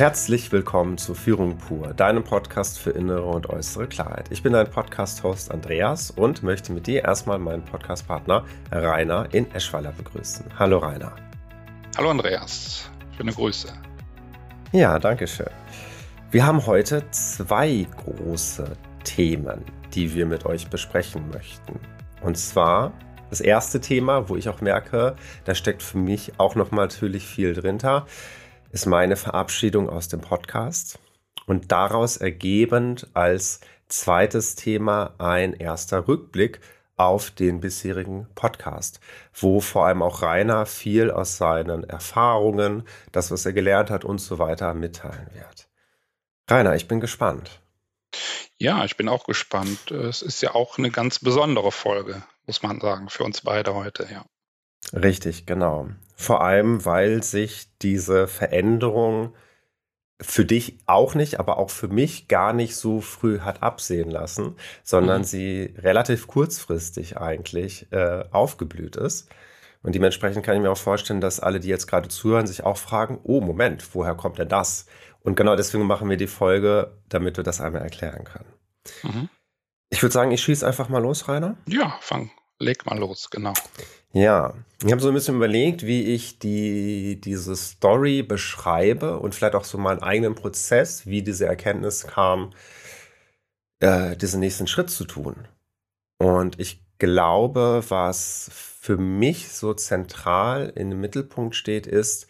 Herzlich willkommen zu Führung pur, deinem Podcast für innere und äußere Klarheit. Ich bin dein Podcast-Host Andreas und möchte mit dir erstmal meinen Podcast-Partner Rainer in Eschweiler begrüßen. Hallo Rainer. Hallo Andreas, schöne Grüße. Ja, danke schön. Wir haben heute zwei große Themen, die wir mit euch besprechen möchten. Und zwar das erste Thema, wo ich auch merke, da steckt für mich auch noch mal natürlich viel drinter ist meine Verabschiedung aus dem Podcast und daraus ergebend als zweites Thema ein erster Rückblick auf den bisherigen Podcast, wo vor allem auch Rainer viel aus seinen Erfahrungen, das, was er gelernt hat und so weiter mitteilen wird. Rainer, ich bin gespannt. Ja, ich bin auch gespannt. Es ist ja auch eine ganz besondere Folge, muss man sagen, für uns beide heute, ja. Richtig, genau. Vor allem, weil sich diese Veränderung für dich auch nicht, aber auch für mich gar nicht so früh hat absehen lassen, sondern mhm. sie relativ kurzfristig eigentlich äh, aufgeblüht ist. Und dementsprechend kann ich mir auch vorstellen, dass alle, die jetzt gerade zuhören, sich auch fragen, oh Moment, woher kommt denn das? Und genau deswegen machen wir die Folge, damit wir das einmal erklären können. Mhm. Ich würde sagen, ich schieße einfach mal los, Rainer. Ja, fang, leg mal los, genau. Ja, ich habe so ein bisschen überlegt, wie ich die, diese Story beschreibe und vielleicht auch so meinen eigenen Prozess, wie diese Erkenntnis kam, äh, diesen nächsten Schritt zu tun. Und ich glaube, was für mich so zentral in dem Mittelpunkt steht, ist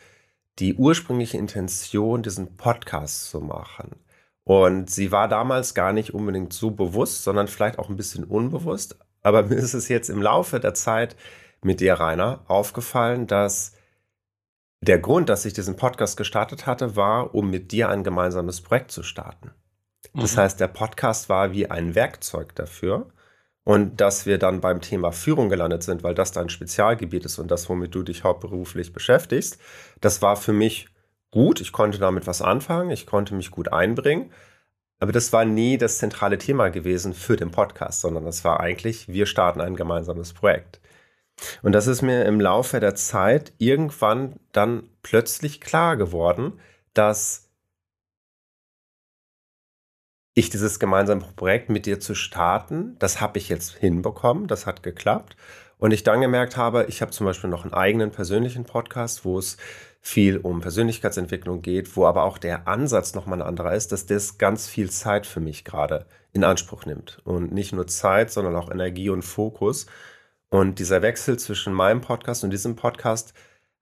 die ursprüngliche Intention, diesen Podcast zu machen. Und sie war damals gar nicht unbedingt so bewusst, sondern vielleicht auch ein bisschen unbewusst. Aber mir ist es jetzt im Laufe der Zeit mit dir, Rainer, aufgefallen, dass der Grund, dass ich diesen Podcast gestartet hatte, war, um mit dir ein gemeinsames Projekt zu starten. Das mhm. heißt, der Podcast war wie ein Werkzeug dafür. Und dass wir dann beim Thema Führung gelandet sind, weil das dein Spezialgebiet ist und das, womit du dich hauptberuflich beschäftigst, das war für mich gut. Ich konnte damit was anfangen, ich konnte mich gut einbringen. Aber das war nie das zentrale Thema gewesen für den Podcast, sondern das war eigentlich, wir starten ein gemeinsames Projekt. Und das ist mir im Laufe der Zeit irgendwann dann plötzlich klar geworden, dass ich dieses gemeinsame Projekt mit dir zu starten, das habe ich jetzt hinbekommen, das hat geklappt. Und ich dann gemerkt habe, ich habe zum Beispiel noch einen eigenen persönlichen Podcast, wo es viel um Persönlichkeitsentwicklung geht, wo aber auch der Ansatz nochmal ein anderer ist, dass das ganz viel Zeit für mich gerade in Anspruch nimmt. Und nicht nur Zeit, sondern auch Energie und Fokus. Und dieser Wechsel zwischen meinem Podcast und diesem Podcast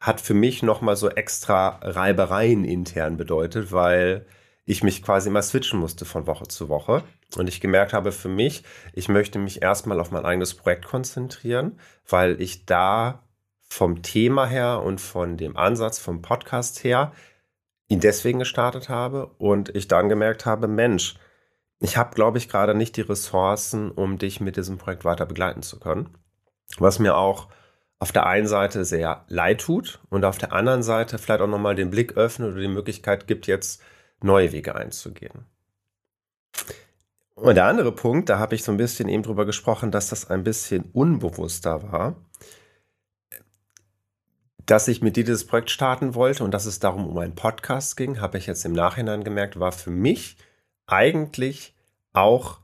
hat für mich nochmal so extra Reibereien intern bedeutet, weil ich mich quasi immer switchen musste von Woche zu Woche. Und ich gemerkt habe für mich, ich möchte mich erstmal auf mein eigenes Projekt konzentrieren, weil ich da vom Thema her und von dem Ansatz vom Podcast her ihn deswegen gestartet habe und ich dann gemerkt habe, Mensch, ich habe, glaube ich, gerade nicht die Ressourcen, um dich mit diesem Projekt weiter begleiten zu können. Was mir auch auf der einen Seite sehr leid tut und auf der anderen Seite vielleicht auch nochmal den Blick öffnet oder die Möglichkeit gibt, jetzt neue Wege einzugehen. Und der andere Punkt, da habe ich so ein bisschen eben drüber gesprochen, dass das ein bisschen unbewusster war, dass ich mit dir dieses Projekt starten wollte und dass es darum um einen Podcast ging, habe ich jetzt im Nachhinein gemerkt, war für mich eigentlich auch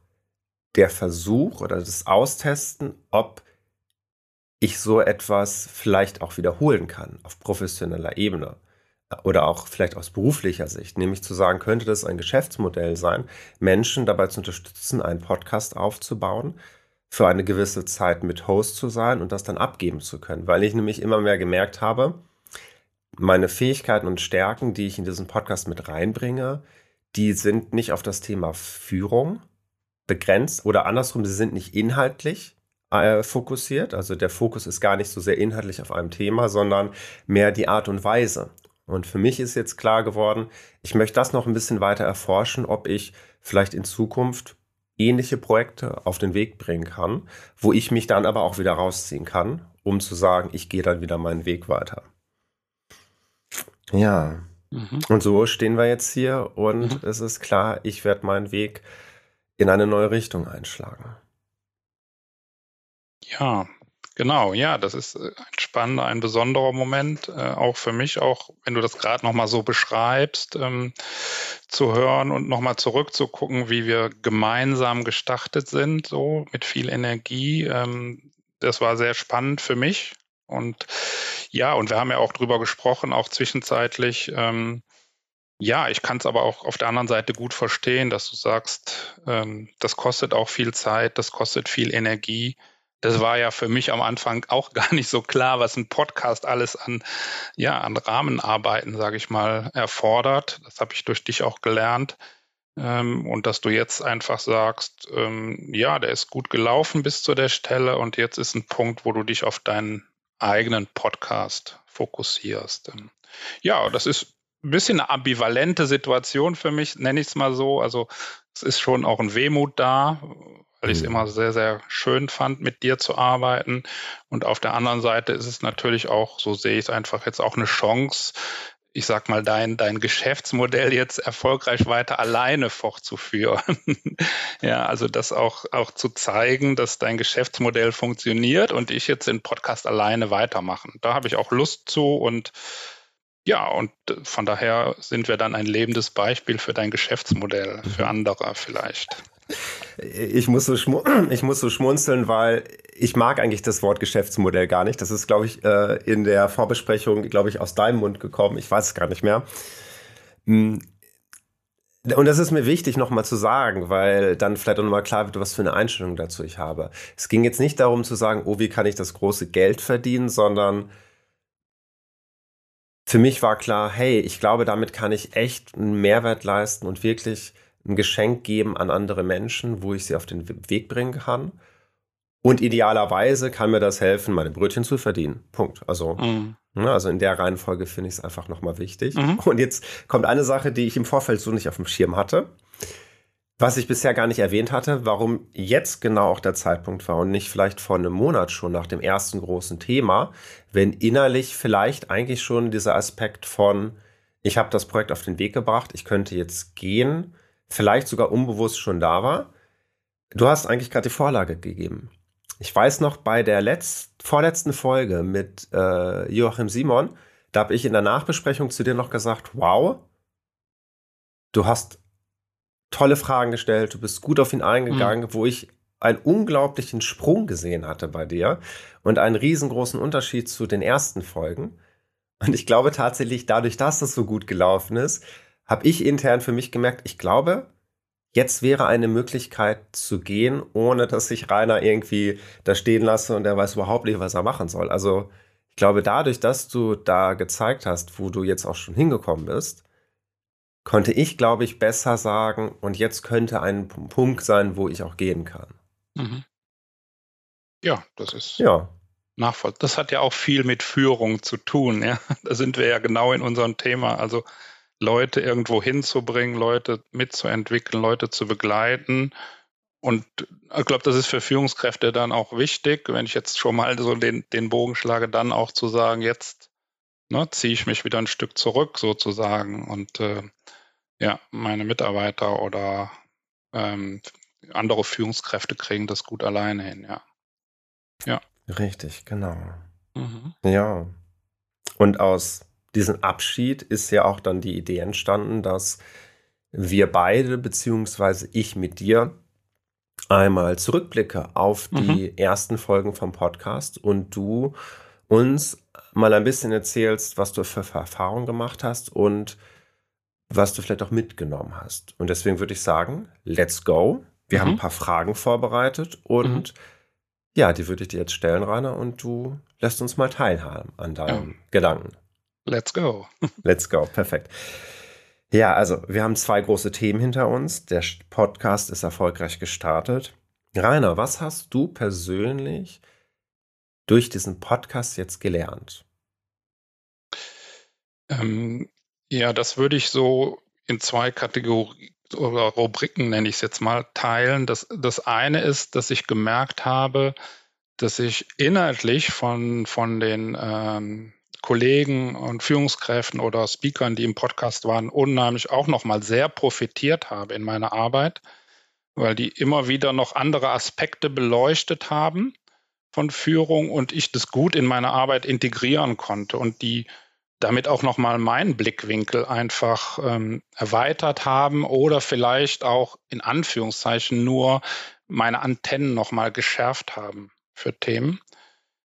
der Versuch oder das Austesten, ob ich so etwas vielleicht auch wiederholen kann auf professioneller Ebene oder auch vielleicht aus beruflicher Sicht, nämlich zu sagen, könnte das ein Geschäftsmodell sein, Menschen dabei zu unterstützen, einen Podcast aufzubauen, für eine gewisse Zeit mit Host zu sein und das dann abgeben zu können, weil ich nämlich immer mehr gemerkt habe, meine Fähigkeiten und Stärken, die ich in diesen Podcast mit reinbringe, die sind nicht auf das Thema Führung begrenzt oder andersrum, sie sind nicht inhaltlich äh, fokussiert. Also der Fokus ist gar nicht so sehr inhaltlich auf einem Thema, sondern mehr die Art und Weise. Und für mich ist jetzt klar geworden, ich möchte das noch ein bisschen weiter erforschen, ob ich vielleicht in Zukunft ähnliche Projekte auf den Weg bringen kann, wo ich mich dann aber auch wieder rausziehen kann, um zu sagen, ich gehe dann wieder meinen Weg weiter. Ja. Mhm. Und so stehen wir jetzt hier und mhm. es ist klar, ich werde meinen Weg in eine neue Richtung einschlagen. Ja, Genau, ja, das ist äh, ein spannender, ein besonderer Moment, äh, auch für mich, auch wenn du das gerade nochmal so beschreibst, ähm, zu hören und nochmal zurückzugucken, wie wir gemeinsam gestartet sind, so mit viel Energie. Ähm, das war sehr spannend für mich. Und ja, und wir haben ja auch drüber gesprochen, auch zwischenzeitlich. Ähm, ja, ich kann es aber auch auf der anderen Seite gut verstehen, dass du sagst, ähm, das kostet auch viel Zeit, das kostet viel Energie das war ja für mich am Anfang auch gar nicht so klar, was ein Podcast alles an, ja, an Rahmenarbeiten, sage ich mal, erfordert. Das habe ich durch dich auch gelernt. Ähm, und dass du jetzt einfach sagst, ähm, ja, der ist gut gelaufen bis zu der Stelle und jetzt ist ein Punkt, wo du dich auf deinen eigenen Podcast fokussierst. Ähm, ja, das ist ein bisschen eine ambivalente Situation für mich, nenne ich es mal so. Also es ist schon auch ein Wehmut da, weil ich es mhm. immer sehr, sehr schön fand, mit dir zu arbeiten. Und auf der anderen Seite ist es natürlich auch, so sehe ich es einfach jetzt auch eine Chance, ich sag mal, dein, dein Geschäftsmodell jetzt erfolgreich weiter alleine fortzuführen. ja, also das auch, auch zu zeigen, dass dein Geschäftsmodell funktioniert und ich jetzt den Podcast alleine weitermachen. Da habe ich auch Lust zu und ja, und von daher sind wir dann ein lebendes Beispiel für dein Geschäftsmodell, für mhm. andere vielleicht. Ich muss, so ich muss so schmunzeln, weil ich mag eigentlich das Wort Geschäftsmodell gar nicht. Das ist, glaube ich, äh, in der Vorbesprechung, glaube ich, aus deinem Mund gekommen. Ich weiß es gar nicht mehr. Hm. Und das ist mir wichtig nochmal zu sagen, weil dann vielleicht auch nochmal klar wird, was für eine Einstellung dazu ich habe. Es ging jetzt nicht darum zu sagen, oh, wie kann ich das große Geld verdienen, sondern für mich war klar, hey, ich glaube, damit kann ich echt einen Mehrwert leisten und wirklich ein Geschenk geben an andere Menschen, wo ich sie auf den Weg bringen kann. Und idealerweise kann mir das helfen, meine Brötchen zu verdienen. Punkt. Also, mhm. ne, also in der Reihenfolge finde ich es einfach nochmal wichtig. Mhm. Und jetzt kommt eine Sache, die ich im Vorfeld so nicht auf dem Schirm hatte, was ich bisher gar nicht erwähnt hatte, warum jetzt genau auch der Zeitpunkt war und nicht vielleicht vor einem Monat schon nach dem ersten großen Thema, wenn innerlich vielleicht eigentlich schon dieser Aspekt von, ich habe das Projekt auf den Weg gebracht, ich könnte jetzt gehen, vielleicht sogar unbewusst schon da war. Du hast eigentlich gerade die Vorlage gegeben. Ich weiß noch, bei der letzt, vorletzten Folge mit äh, Joachim Simon, da habe ich in der Nachbesprechung zu dir noch gesagt, wow, du hast tolle Fragen gestellt, du bist gut auf ihn eingegangen, mhm. wo ich einen unglaublichen Sprung gesehen hatte bei dir und einen riesengroßen Unterschied zu den ersten Folgen. Und ich glaube tatsächlich, dadurch, dass das so gut gelaufen ist, habe ich intern für mich gemerkt, ich glaube, jetzt wäre eine Möglichkeit zu gehen, ohne dass ich Rainer irgendwie da stehen lasse und er weiß überhaupt nicht, was er machen soll. Also ich glaube, dadurch, dass du da gezeigt hast, wo du jetzt auch schon hingekommen bist, konnte ich, glaube ich, besser sagen, und jetzt könnte ein Punkt sein, wo ich auch gehen kann. Mhm. Ja, das ist ja. nachvollziehbar. Das hat ja auch viel mit Führung zu tun. Ja? Da sind wir ja genau in unserem Thema. Also Leute irgendwo hinzubringen, Leute mitzuentwickeln, Leute zu begleiten. Und ich glaube, das ist für Führungskräfte dann auch wichtig, wenn ich jetzt schon mal so den, den Bogen schlage, dann auch zu sagen, jetzt ne, ziehe ich mich wieder ein Stück zurück sozusagen und äh, ja, meine Mitarbeiter oder ähm, andere Führungskräfte kriegen das gut alleine hin, ja. Ja. Richtig, genau. Mhm. Ja. Und aus diesem Abschied ist ja auch dann die Idee entstanden, dass wir beide, beziehungsweise ich mit dir, einmal zurückblicke auf die mhm. ersten Folgen vom Podcast und du uns mal ein bisschen erzählst, was du für Erfahrungen gemacht hast und was du vielleicht auch mitgenommen hast. Und deswegen würde ich sagen, let's go. Wir mhm. haben ein paar Fragen vorbereitet und mhm. ja, die würde ich dir jetzt stellen, Rainer, und du lässt uns mal teilhaben an deinen ja. Gedanken. Let's go. Let's go, perfekt. Ja, also wir haben zwei große Themen hinter uns. Der Podcast ist erfolgreich gestartet. Rainer, was hast du persönlich durch diesen Podcast jetzt gelernt? Ähm, ja, das würde ich so in zwei Kategorien oder Rubriken, nenne ich es jetzt mal, teilen. Das, das eine ist, dass ich gemerkt habe, dass ich inhaltlich von, von den ähm, Kollegen und Führungskräften oder Speakern, die im Podcast waren, unheimlich auch nochmal sehr profitiert habe in meiner Arbeit, weil die immer wieder noch andere Aspekte beleuchtet haben von Führung und ich das gut in meine Arbeit integrieren konnte und die damit auch nochmal meinen Blickwinkel einfach ähm, erweitert haben oder vielleicht auch in Anführungszeichen nur meine Antennen nochmal geschärft haben für Themen.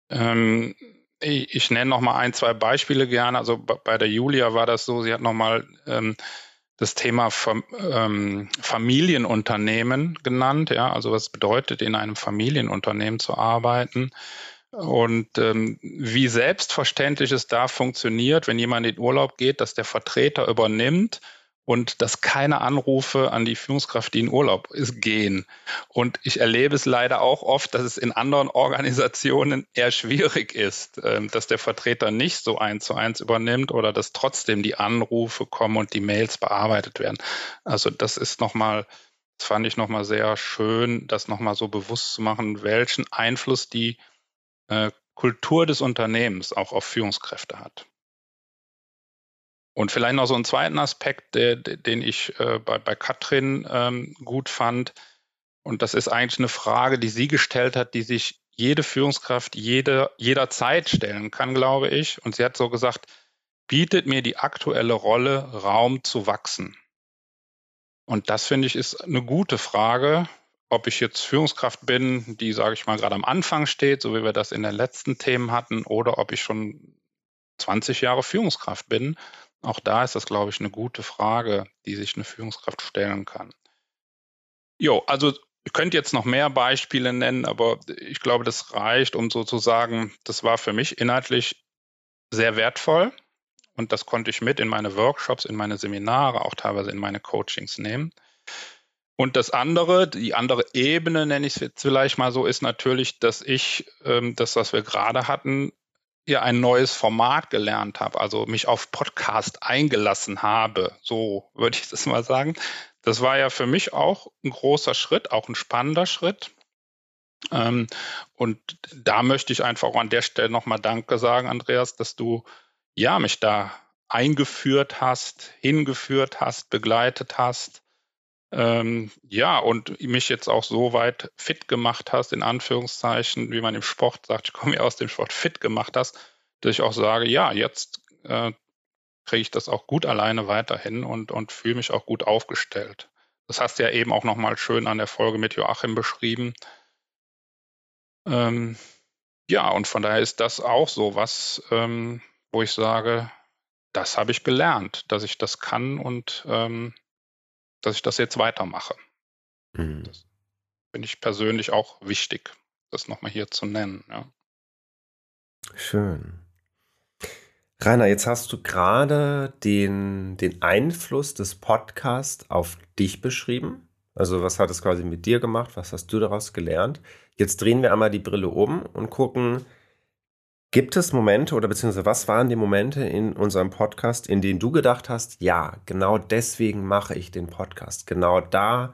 Ähm, ich, ich nenne nochmal ein, zwei Beispiele gerne. Also bei der Julia war das so, sie hat nochmal ähm, das Thema ähm, Familienunternehmen genannt. Ja, also was bedeutet, in einem Familienunternehmen zu arbeiten und ähm, wie selbstverständlich es da funktioniert, wenn jemand in Urlaub geht, dass der Vertreter übernimmt und dass keine Anrufe an die Führungskraft, die in Urlaub ist, gehen. Und ich erlebe es leider auch oft, dass es in anderen Organisationen eher schwierig ist, äh, dass der Vertreter nicht so eins zu eins übernimmt oder dass trotzdem die Anrufe kommen und die Mails bearbeitet werden. Also das ist nochmal, das fand ich nochmal sehr schön, das nochmal so bewusst zu machen, welchen Einfluss die äh, Kultur des Unternehmens auch auf Führungskräfte hat. Und vielleicht noch so einen zweiten Aspekt, der, den ich äh, bei, bei Katrin ähm, gut fand. Und das ist eigentlich eine Frage, die sie gestellt hat, die sich jede Führungskraft jede, jederzeit stellen kann, glaube ich. Und sie hat so gesagt, bietet mir die aktuelle Rolle Raum zu wachsen? Und das finde ich ist eine gute Frage, ob ich jetzt Führungskraft bin, die, sage ich mal, gerade am Anfang steht, so wie wir das in den letzten Themen hatten, oder ob ich schon 20 Jahre Führungskraft bin auch da ist das, glaube ich, eine gute Frage, die sich eine Führungskraft stellen kann. Jo, also ihr könnt jetzt noch mehr Beispiele nennen, aber ich glaube, das reicht, um sozusagen, das war für mich inhaltlich sehr wertvoll und das konnte ich mit in meine Workshops, in meine Seminare, auch teilweise in meine Coachings nehmen. Und das andere, die andere Ebene, nenne ich es jetzt vielleicht mal so, ist natürlich, dass ich ähm, das, was wir gerade hatten, ja ein neues Format gelernt habe, also mich auf Podcast eingelassen habe, so würde ich das mal sagen. Das war ja für mich auch ein großer Schritt, auch ein spannender Schritt. Ähm, und da möchte ich einfach an der Stelle nochmal Danke sagen, Andreas, dass du ja mich da eingeführt hast, hingeführt hast, begleitet hast. Ähm, ja, und mich jetzt auch so weit fit gemacht hast, in Anführungszeichen, wie man im Sport sagt, ich komme ja aus dem Sport, fit gemacht hast, dass ich auch sage, ja, jetzt äh, kriege ich das auch gut alleine weiterhin und, und fühle mich auch gut aufgestellt. Das hast du ja eben auch nochmal schön an der Folge mit Joachim beschrieben. Ähm, ja, und von daher ist das auch so was, ähm, wo ich sage, das habe ich gelernt, dass ich das kann und ähm, dass ich das jetzt weitermache. Mhm. Das finde ich persönlich auch wichtig, das nochmal hier zu nennen. Ja. Schön. Rainer, jetzt hast du gerade den, den Einfluss des Podcasts auf dich beschrieben. Also was hat es quasi mit dir gemacht? Was hast du daraus gelernt? Jetzt drehen wir einmal die Brille um und gucken, gibt es Momente oder beziehungsweise was waren die Momente in unserem Podcast, in denen du gedacht hast, ja, genau deswegen mache ich den Podcast. Genau da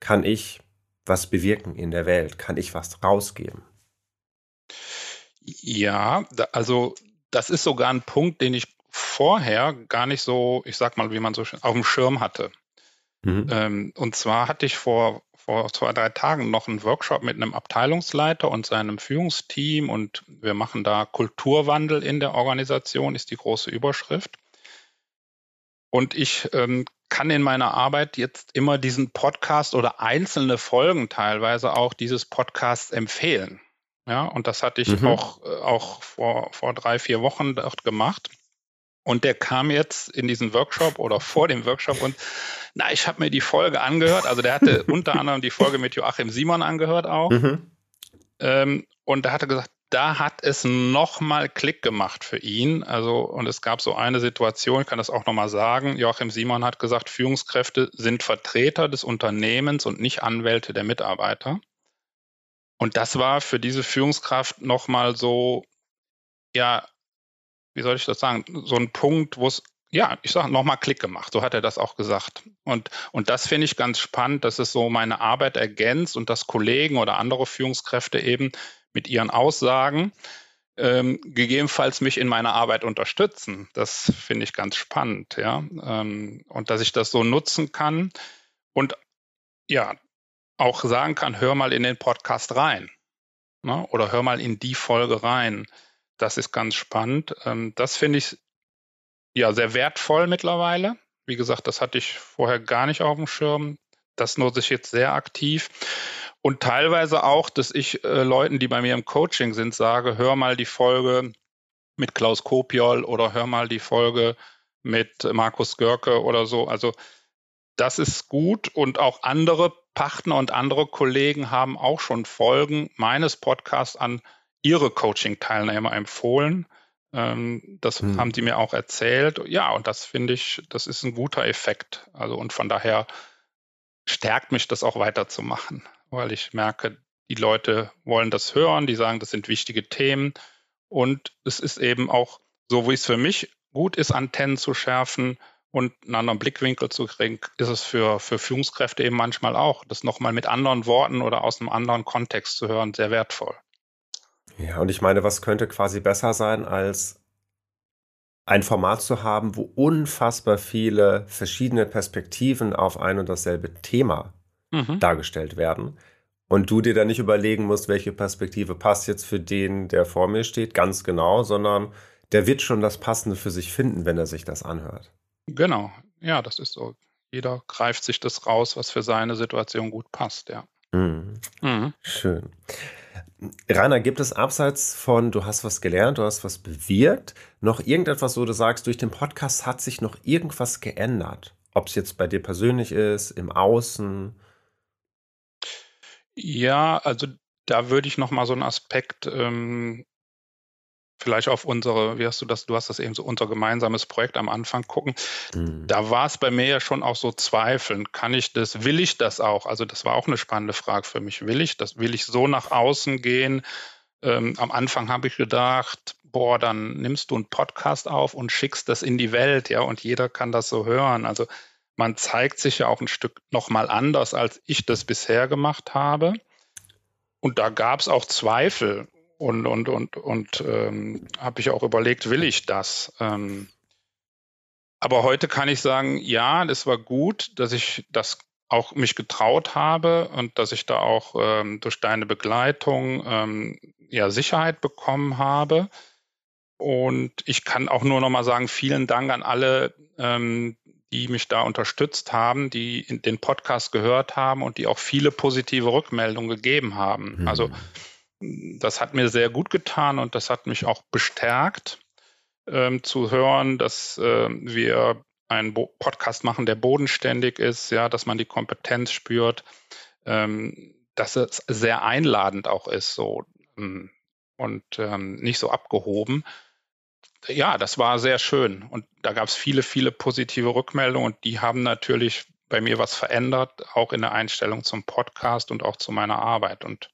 kann ich was bewirken in der Welt, kann ich was rausgeben. Ja, also das ist sogar ein Punkt, den ich vorher gar nicht so, ich sag mal, wie man so auf dem Schirm hatte. Mhm. Ähm, und zwar hatte ich vor, vor zwei, drei Tagen noch einen Workshop mit einem Abteilungsleiter und seinem Führungsteam und wir machen da Kulturwandel in der Organisation, ist die große Überschrift. Und ich ähm, kann in meiner Arbeit jetzt immer diesen Podcast oder einzelne Folgen teilweise auch dieses Podcasts empfehlen. Ja, und das hatte ich mhm. auch, äh, auch vor, vor drei, vier Wochen dort gemacht. Und der kam jetzt in diesen Workshop oder vor dem Workshop und na, ich habe mir die Folge angehört. Also der hatte unter anderem die Folge mit Joachim Simon angehört auch. Mhm. Ähm, und da hat er gesagt, da hat es nochmal Klick gemacht für ihn. Also, und es gab so eine Situation, ich kann das auch nochmal sagen. Joachim Simon hat gesagt, Führungskräfte sind Vertreter des Unternehmens und nicht Anwälte der Mitarbeiter. Und das war für diese Führungskraft nochmal so, ja, wie soll ich das sagen, so ein Punkt, wo es, ja, ich sage nochmal Klick gemacht. So hat er das auch gesagt. Und, und das finde ich ganz spannend, dass es so meine Arbeit ergänzt und dass Kollegen oder andere Führungskräfte eben mit ihren Aussagen ähm, gegebenenfalls mich in meiner Arbeit unterstützen. Das finde ich ganz spannend, ja. Ähm, und dass ich das so nutzen kann. Und ja, auch sagen kann, hör mal in den Podcast rein. Ne? Oder hör mal in die Folge rein. Das ist ganz spannend. Ähm, das finde ich ja sehr wertvoll mittlerweile. Wie gesagt, das hatte ich vorher gar nicht auf dem Schirm. Das nutze ich jetzt sehr aktiv. Und teilweise auch, dass ich äh, Leuten, die bei mir im Coaching sind, sage, hör mal die Folge mit Klaus Kopiol oder hör mal die Folge mit Markus Görke oder so. Also das ist gut und auch andere Partner und andere Kollegen haben auch schon Folgen meines Podcasts an ihre Coaching-Teilnehmer empfohlen. Ähm, das hm. haben die mir auch erzählt. Ja, und das finde ich, das ist ein guter Effekt. Also und von daher stärkt mich das auch weiterzumachen, weil ich merke, die Leute wollen das hören, die sagen, das sind wichtige Themen. Und es ist eben auch so, wie es für mich gut ist, Antennen zu schärfen und einen anderen Blickwinkel zu kriegen, ist es für, für Führungskräfte eben manchmal auch, das nochmal mit anderen Worten oder aus einem anderen Kontext zu hören, sehr wertvoll. Ja, und ich meine, was könnte quasi besser sein, als ein Format zu haben, wo unfassbar viele verschiedene Perspektiven auf ein und dasselbe Thema mhm. dargestellt werden. Und du dir dann nicht überlegen musst, welche Perspektive passt jetzt für den, der vor mir steht, ganz genau, sondern der wird schon das Passende für sich finden, wenn er sich das anhört. Genau, ja, das ist so. Jeder greift sich das raus, was für seine Situation gut passt, ja. Mhm. Mhm. Schön. Rainer, gibt es abseits von, du hast was gelernt, du hast was bewirkt, noch irgendetwas, wo du sagst, durch den Podcast hat sich noch irgendwas geändert? Ob es jetzt bei dir persönlich ist, im Außen? Ja, also da würde ich noch mal so einen Aspekt ähm, vielleicht auf unsere, wie hast du das, du hast das eben so unser gemeinsames Projekt am Anfang gucken. Mhm. Da war es bei mir ja schon auch so Zweifeln. Kann ich das, will ich das auch? Also das war auch eine spannende Frage für mich. Will ich das? Will ich so nach außen gehen? Ähm, am Anfang habe ich gedacht, boah, dann nimmst du einen Podcast auf und schickst das in die Welt, ja, und jeder kann das so hören. Also man zeigt sich ja auch ein Stück nochmal anders, als ich das bisher gemacht habe. Und da gab es auch Zweifel und, und, und, und ähm, habe ich auch überlegt, will ich das? Ähm, aber heute kann ich sagen, ja, das war gut, dass ich das auch mich getraut habe und dass ich da auch ähm, durch deine Begleitung ähm, ja Sicherheit bekommen habe. Und ich kann auch nur noch mal sagen, vielen Dank an alle, ähm, die mich da unterstützt haben, die den Podcast gehört haben und die auch viele positive Rückmeldungen gegeben haben. Mhm. Also das hat mir sehr gut getan und das hat mich auch bestärkt ähm, zu hören, dass äh, wir einen Bo Podcast machen, der bodenständig ist, ja, dass man die Kompetenz spürt, ähm, dass es sehr einladend auch ist, so ähm, und ähm, nicht so abgehoben. Ja, das war sehr schön und da gab es viele, viele positive Rückmeldungen und die haben natürlich bei mir was verändert, auch in der Einstellung zum Podcast und auch zu meiner Arbeit und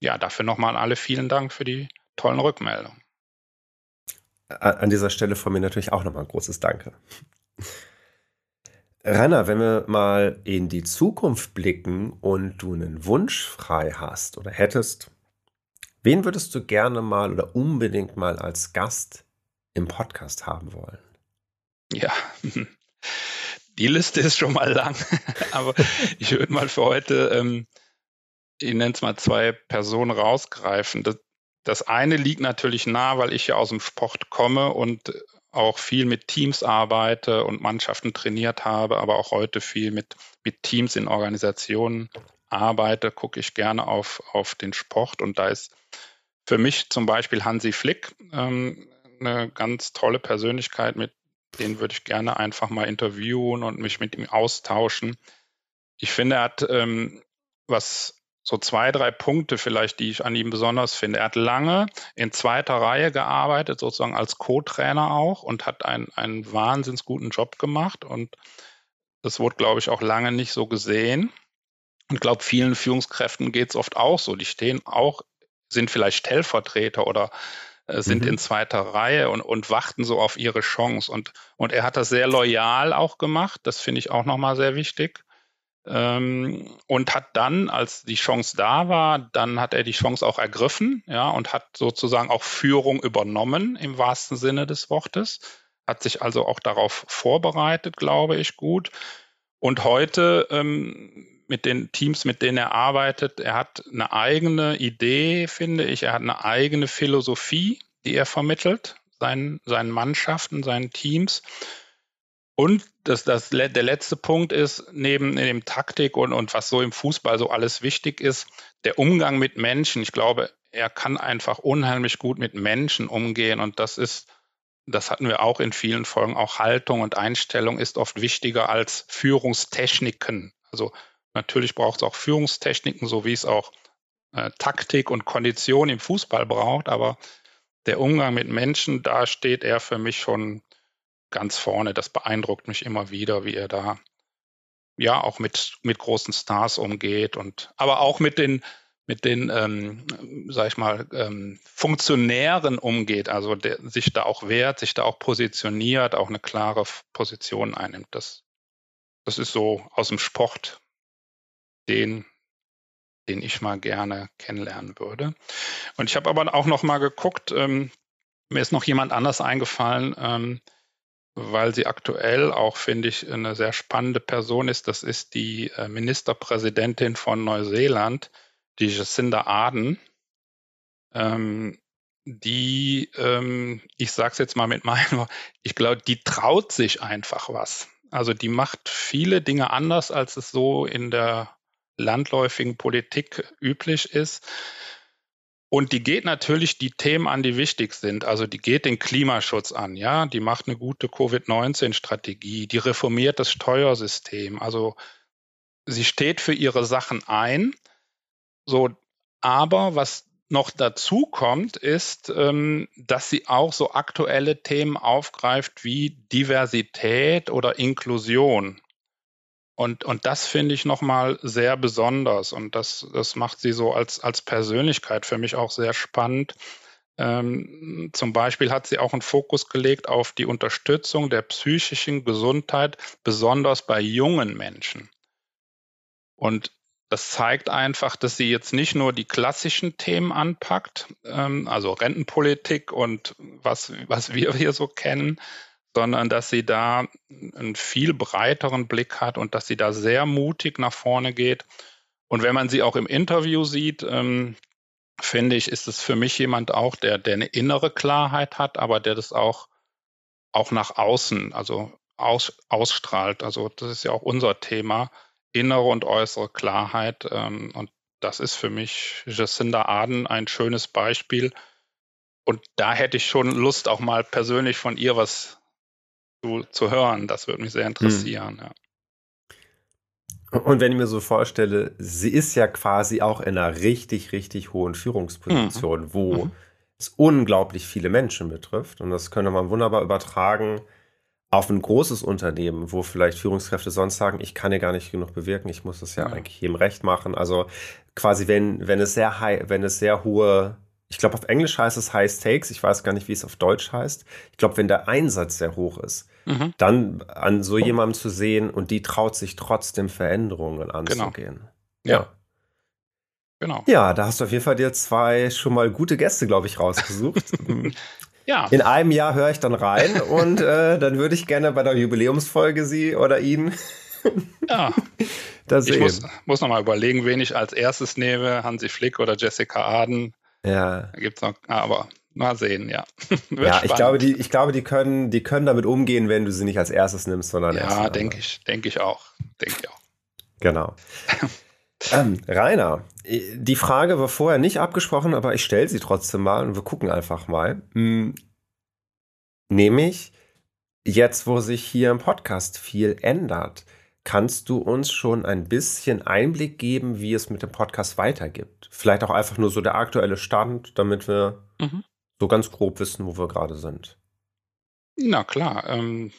ja, dafür nochmal alle vielen Dank für die tollen Rückmeldungen. An dieser Stelle von mir natürlich auch nochmal ein großes Danke. Rainer, wenn wir mal in die Zukunft blicken und du einen Wunsch frei hast oder hättest, wen würdest du gerne mal oder unbedingt mal als Gast im Podcast haben wollen? Ja, die Liste ist schon mal lang, aber ich würde mal für heute ähm, ich nenne es mal zwei Personen rausgreifen. Das, das eine liegt natürlich nah, weil ich ja aus dem Sport komme und auch viel mit Teams arbeite und Mannschaften trainiert habe, aber auch heute viel mit, mit Teams in Organisationen arbeite, gucke ich gerne auf, auf den Sport. Und da ist für mich zum Beispiel Hansi Flick ähm, eine ganz tolle Persönlichkeit, mit den würde ich gerne einfach mal interviewen und mich mit ihm austauschen. Ich finde, er hat ähm, was so zwei, drei Punkte vielleicht, die ich an ihm besonders finde. Er hat lange in zweiter Reihe gearbeitet, sozusagen als Co-Trainer auch und hat einen, einen wahnsinns guten Job gemacht und das wurde, glaube ich, auch lange nicht so gesehen. Und ich glaube, vielen Führungskräften geht es oft auch so. Die stehen auch, sind vielleicht Stellvertreter oder äh, sind mhm. in zweiter Reihe und, und warten so auf ihre Chance. Und, und er hat das sehr loyal auch gemacht. Das finde ich auch nochmal sehr wichtig. Ähm, und hat dann, als die Chance da war, dann hat er die Chance auch ergriffen, ja, und hat sozusagen auch Führung übernommen im wahrsten Sinne des Wortes, hat sich also auch darauf vorbereitet, glaube ich, gut. Und heute ähm, mit den Teams, mit denen er arbeitet. Er hat eine eigene Idee, finde ich. Er hat eine eigene Philosophie, die er vermittelt, seinen, seinen Mannschaften, seinen Teams. Und das, das, der letzte Punkt ist, neben dem Taktik und, und was so im Fußball so alles wichtig ist, der Umgang mit Menschen. Ich glaube, er kann einfach unheimlich gut mit Menschen umgehen und das ist, das hatten wir auch in vielen Folgen, auch Haltung und Einstellung ist oft wichtiger als Führungstechniken. Also natürlich braucht es auch Führungstechniken, so wie es auch äh, Taktik und Kondition im Fußball braucht, aber der Umgang mit Menschen, da steht er für mich schon ganz vorne. Das beeindruckt mich immer wieder, wie er da ja auch mit, mit großen Stars umgeht und aber auch mit den mit den, ähm, sag ich mal, ähm, Funktionären umgeht, also der sich da auch wehrt, sich da auch positioniert, auch eine klare Position einnimmt. Das, das ist so aus dem Sport den, den ich mal gerne kennenlernen würde. Und ich habe aber auch noch mal geguckt, ähm, mir ist noch jemand anders eingefallen, ähm, weil sie aktuell auch, finde ich, eine sehr spannende Person ist. Das ist die äh, Ministerpräsidentin von Neuseeland, die Jacinda Arden. Ähm, die, ähm, ich sage es jetzt mal mit meinem, ich glaube, die traut sich einfach was. Also die macht viele Dinge anders, als es so in der landläufigen Politik üblich ist. Und die geht natürlich die Themen an, die wichtig sind. Also die geht den Klimaschutz an, ja, die macht eine gute Covid-19-Strategie, die reformiert das Steuersystem. Also sie steht für ihre Sachen ein. So, aber was noch dazu kommt, ist, ähm, dass sie auch so aktuelle Themen aufgreift wie Diversität oder Inklusion. Und, und das finde ich nochmal sehr besonders und das, das macht sie so als, als Persönlichkeit für mich auch sehr spannend. Ähm, zum Beispiel hat sie auch einen Fokus gelegt auf die Unterstützung der psychischen Gesundheit, besonders bei jungen Menschen. Und das zeigt einfach, dass sie jetzt nicht nur die klassischen Themen anpackt, ähm, also Rentenpolitik und was, was wir hier so kennen, sondern dass sie da einen viel breiteren Blick hat und dass sie da sehr mutig nach vorne geht. Und wenn man sie auch im Interview sieht, ähm, finde ich, ist es für mich jemand auch, der, der eine innere Klarheit hat, aber der das auch, auch nach außen, also aus, ausstrahlt. Also das ist ja auch unser Thema, innere und äußere Klarheit. Ähm, und das ist für mich Jacinda Arden ein schönes Beispiel. Und da hätte ich schon Lust, auch mal persönlich von ihr was zu, zu hören. Das würde mich sehr interessieren. Hm. Ja. Und wenn ich mir so vorstelle, sie ist ja quasi auch in einer richtig, richtig hohen Führungsposition, mhm. wo mhm. es unglaublich viele Menschen betrifft. Und das könnte man wunderbar übertragen auf ein großes Unternehmen, wo vielleicht Führungskräfte sonst sagen, ich kann ja gar nicht genug bewirken, ich muss das ja, ja. eigentlich jedem recht machen. Also quasi, wenn, wenn es sehr high, wenn es sehr hohe ich glaube, auf Englisch heißt es High Stakes. Ich weiß gar nicht, wie es auf Deutsch heißt. Ich glaube, wenn der Einsatz sehr hoch ist, mhm. dann an so jemandem zu sehen und die traut sich trotzdem Veränderungen anzugehen. Genau. Ja. Genau. Ja, da hast du auf jeden Fall dir zwei schon mal gute Gäste, glaube ich, rausgesucht. ja. In einem Jahr höre ich dann rein und äh, dann würde ich gerne bei der Jubiläumsfolge Sie oder ihn ja. da sehen. Ich muss, muss noch mal überlegen, wen ich als erstes nehme, Hansi Flick oder Jessica Aden. Ja. Da gibt es noch, aber mal sehen, ja. ja, ich glaube, die, ich glaube, die können, die können damit umgehen, wenn du sie nicht als erstes nimmst, sondern erst. Ja, denke ich, denke ich auch. Denke ich auch. Genau. ähm, Rainer, die Frage war vorher nicht abgesprochen, aber ich stelle sie trotzdem mal und wir gucken einfach mal. Hm, nämlich, jetzt, wo sich hier im Podcast viel ändert, Kannst du uns schon ein bisschen Einblick geben, wie es mit dem Podcast weitergibt? Vielleicht auch einfach nur so der aktuelle Stand, damit wir mhm. so ganz grob wissen, wo wir gerade sind. Na klar. Ähm,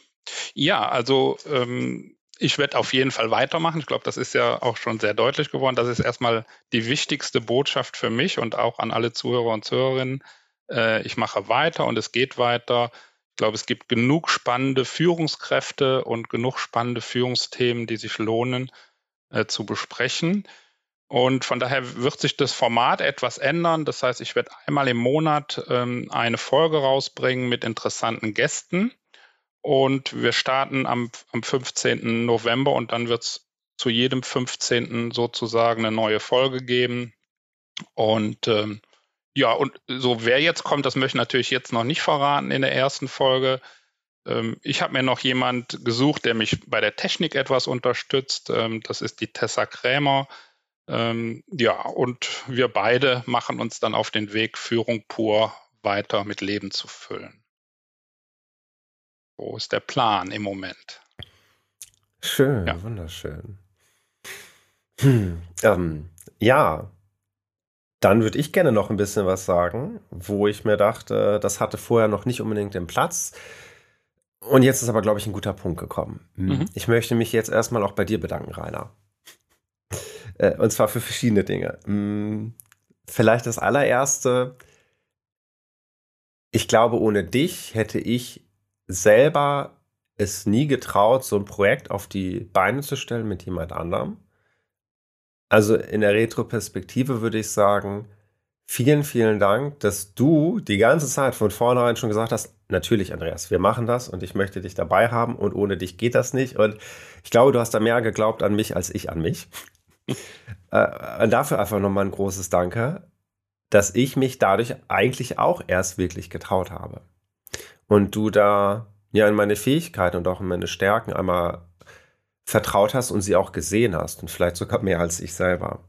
ja, also ähm, ich werde auf jeden Fall weitermachen. Ich glaube, das ist ja auch schon sehr deutlich geworden. Das ist erstmal die wichtigste Botschaft für mich und auch an alle Zuhörer und Zuhörerinnen. Äh, ich mache weiter und es geht weiter. Ich glaube, es gibt genug spannende Führungskräfte und genug spannende Führungsthemen, die sich lohnen äh, zu besprechen. Und von daher wird sich das Format etwas ändern. Das heißt, ich werde einmal im Monat ähm, eine Folge rausbringen mit interessanten Gästen. Und wir starten am, am 15. November und dann wird es zu jedem 15. sozusagen eine neue Folge geben. Und ähm, ja, und so wer jetzt kommt, das möchte ich natürlich jetzt noch nicht verraten in der ersten Folge. Ähm, ich habe mir noch jemand gesucht, der mich bei der Technik etwas unterstützt. Ähm, das ist die Tessa Krämer. Ähm, ja, und wir beide machen uns dann auf den Weg, Führung pur weiter mit Leben zu füllen. So ist der Plan im Moment. Schön, ja. wunderschön. Hm, ähm, ja, dann würde ich gerne noch ein bisschen was sagen, wo ich mir dachte, das hatte vorher noch nicht unbedingt den Platz. Und jetzt ist aber, glaube ich, ein guter Punkt gekommen. Hm, mhm. Ich möchte mich jetzt erstmal auch bei dir bedanken, Rainer. Äh, und zwar für verschiedene Dinge. Hm, vielleicht das allererste. Ich glaube, ohne dich hätte ich selber es nie getraut, so ein Projekt auf die Beine zu stellen mit jemand anderem. Also in der Retroperspektive würde ich sagen, vielen, vielen Dank, dass du die ganze Zeit von vornherein schon gesagt hast, natürlich, Andreas, wir machen das und ich möchte dich dabei haben und ohne dich geht das nicht. Und ich glaube, du hast da mehr geglaubt an mich als ich an mich. äh, dafür einfach nochmal ein großes Danke, dass ich mich dadurch eigentlich auch erst wirklich getraut habe. Und du da ja in meine Fähigkeiten und auch in meine Stärken einmal vertraut hast und sie auch gesehen hast und vielleicht sogar mehr als ich selber.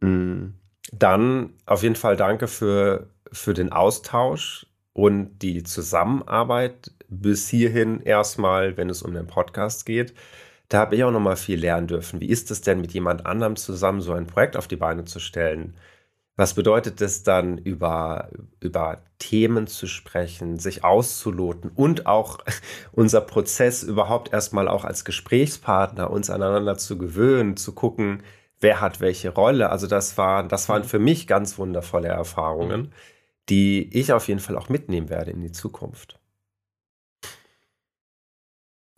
Mm, dann auf jeden Fall danke für, für den Austausch und die Zusammenarbeit bis hierhin erstmal, wenn es um den Podcast geht. Da habe ich auch noch mal viel lernen dürfen. Wie ist es denn, mit jemand anderem zusammen so ein Projekt auf die Beine zu stellen? Was bedeutet es dann, über, über Themen zu sprechen, sich auszuloten und auch unser Prozess überhaupt erstmal auch als Gesprächspartner uns aneinander zu gewöhnen, zu gucken, wer hat welche Rolle. Also das, war, das waren mhm. für mich ganz wundervolle Erfahrungen, mhm. die ich auf jeden Fall auch mitnehmen werde in die Zukunft.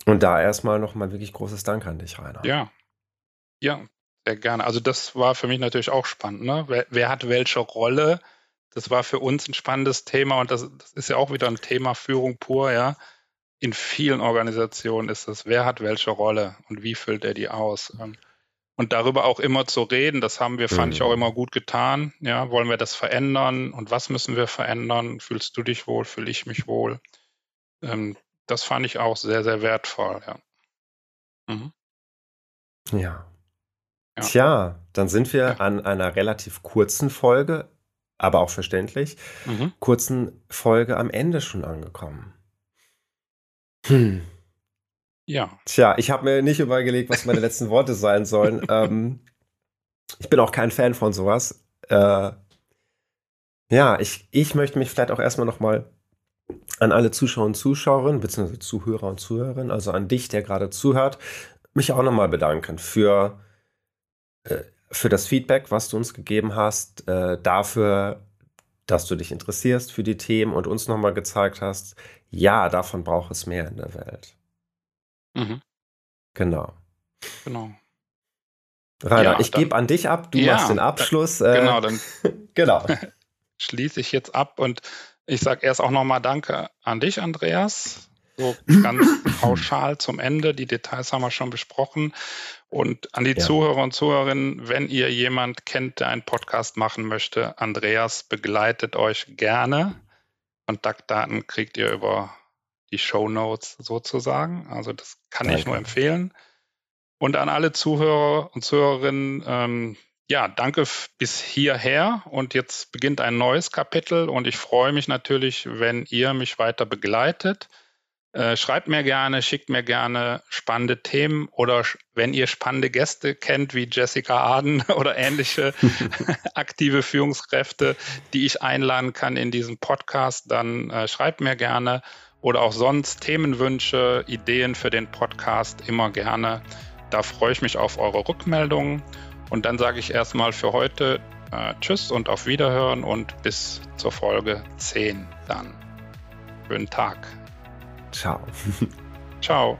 Und da erstmal nochmal wirklich großes Dank an dich, Rainer. Ja. Ja, sehr gerne. Also das war für mich natürlich auch spannend. Ne? Wer, wer, hat welche Rolle? Das war für uns ein spannendes Thema und das, das, ist ja auch wieder ein Thema Führung pur, ja. In vielen Organisationen ist es, wer hat welche Rolle und wie füllt er die aus? Ähm, und darüber auch immer zu reden, das haben wir, fand mhm. ich auch immer gut getan. Ja, wollen wir das verändern und was müssen wir verändern? Fühlst du dich wohl? Fühle ich mich wohl? Ähm, das fand ich auch sehr, sehr wertvoll, ja. Mhm. Ja, ja. Tja, dann sind wir ja. an einer relativ kurzen Folge, aber auch verständlich, mhm. kurzen Folge am Ende schon angekommen. Hm. Ja. Tja, ich habe mir nicht überlegt, was meine letzten Worte sein sollen. ähm, ich bin auch kein Fan von sowas. Äh, ja, ich, ich möchte mich vielleicht auch erstmal nochmal an alle Zuschauer und Zuschauerinnen, beziehungsweise Zuhörer und Zuhörerinnen, also an dich, der gerade zuhört, mich auch nochmal bedanken für für das Feedback, was du uns gegeben hast, äh, dafür, dass du dich interessierst für die Themen und uns nochmal gezeigt hast, ja, davon braucht es mehr in der Welt. Mhm. Genau. Genau. Rainer, ja, ich gebe an dich ab, du ja, machst den Abschluss. Da, genau, dann genau. schließe ich jetzt ab und ich sage erst auch nochmal Danke an dich, Andreas. So ganz pauschal zum Ende. Die Details haben wir schon besprochen. Und an die ja. Zuhörer und Zuhörerinnen, wenn ihr jemand kennt, der einen Podcast machen möchte, Andreas begleitet euch gerne. Kontaktdaten kriegt ihr über die Show Notes sozusagen. Also das kann Danke. ich nur empfehlen. Und an alle Zuhörer und Zuhörerinnen, ähm, ja, danke bis hierher. Und jetzt beginnt ein neues Kapitel. Und ich freue mich natürlich, wenn ihr mich weiter begleitet. Äh, schreibt mir gerne, schickt mir gerne spannende Themen oder wenn ihr spannende Gäste kennt, wie Jessica Arden oder ähnliche aktive Führungskräfte, die ich einladen kann in diesem Podcast, dann äh, schreibt mir gerne oder auch sonst Themenwünsche, Ideen für den Podcast immer gerne. Da freue ich mich auf eure Rückmeldungen. Und dann sage ich erstmal für heute äh, Tschüss und auf Wiederhören und bis zur Folge 10 dann. Schönen Tag. Ciao. Ciao.